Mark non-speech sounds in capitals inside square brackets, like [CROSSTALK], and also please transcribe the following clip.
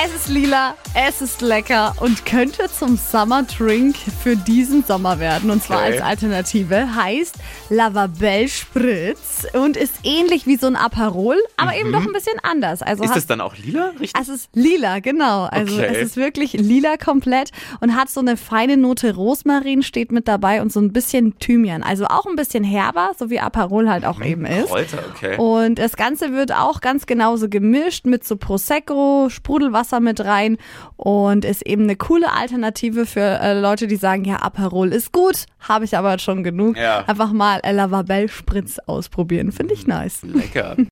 Es ist lila, es ist lecker und könnte zum Summer Drink für diesen Sommer werden. Und zwar Okay. als Alternative. Heißt Lavabelle Spritz und ist ähnlich wie so ein Aperol, aber eben doch ein bisschen anders. Also Ist es dann auch lila? Richtig? es ist lila, genau. Also Okay. es ist wirklich lila komplett und hat so eine feine Note Rosmarin steht mit dabei und so ein bisschen Thymian. Also auch ein bisschen herber, so wie Aperol halt auch eben ist. Kräuter, okay. Und das Ganze wird auch ganz genauso gemischt mit so Prosecco, Sprudelwasser mit rein und ist eben eine coole Alternative für äh, Leute, die sagen, ja, Aperol ist gut, habe ich aber schon genug. Ja. Einfach mal äh, Lavabelle Spritz ausprobieren, finde ich nice. Lecker. [LAUGHS]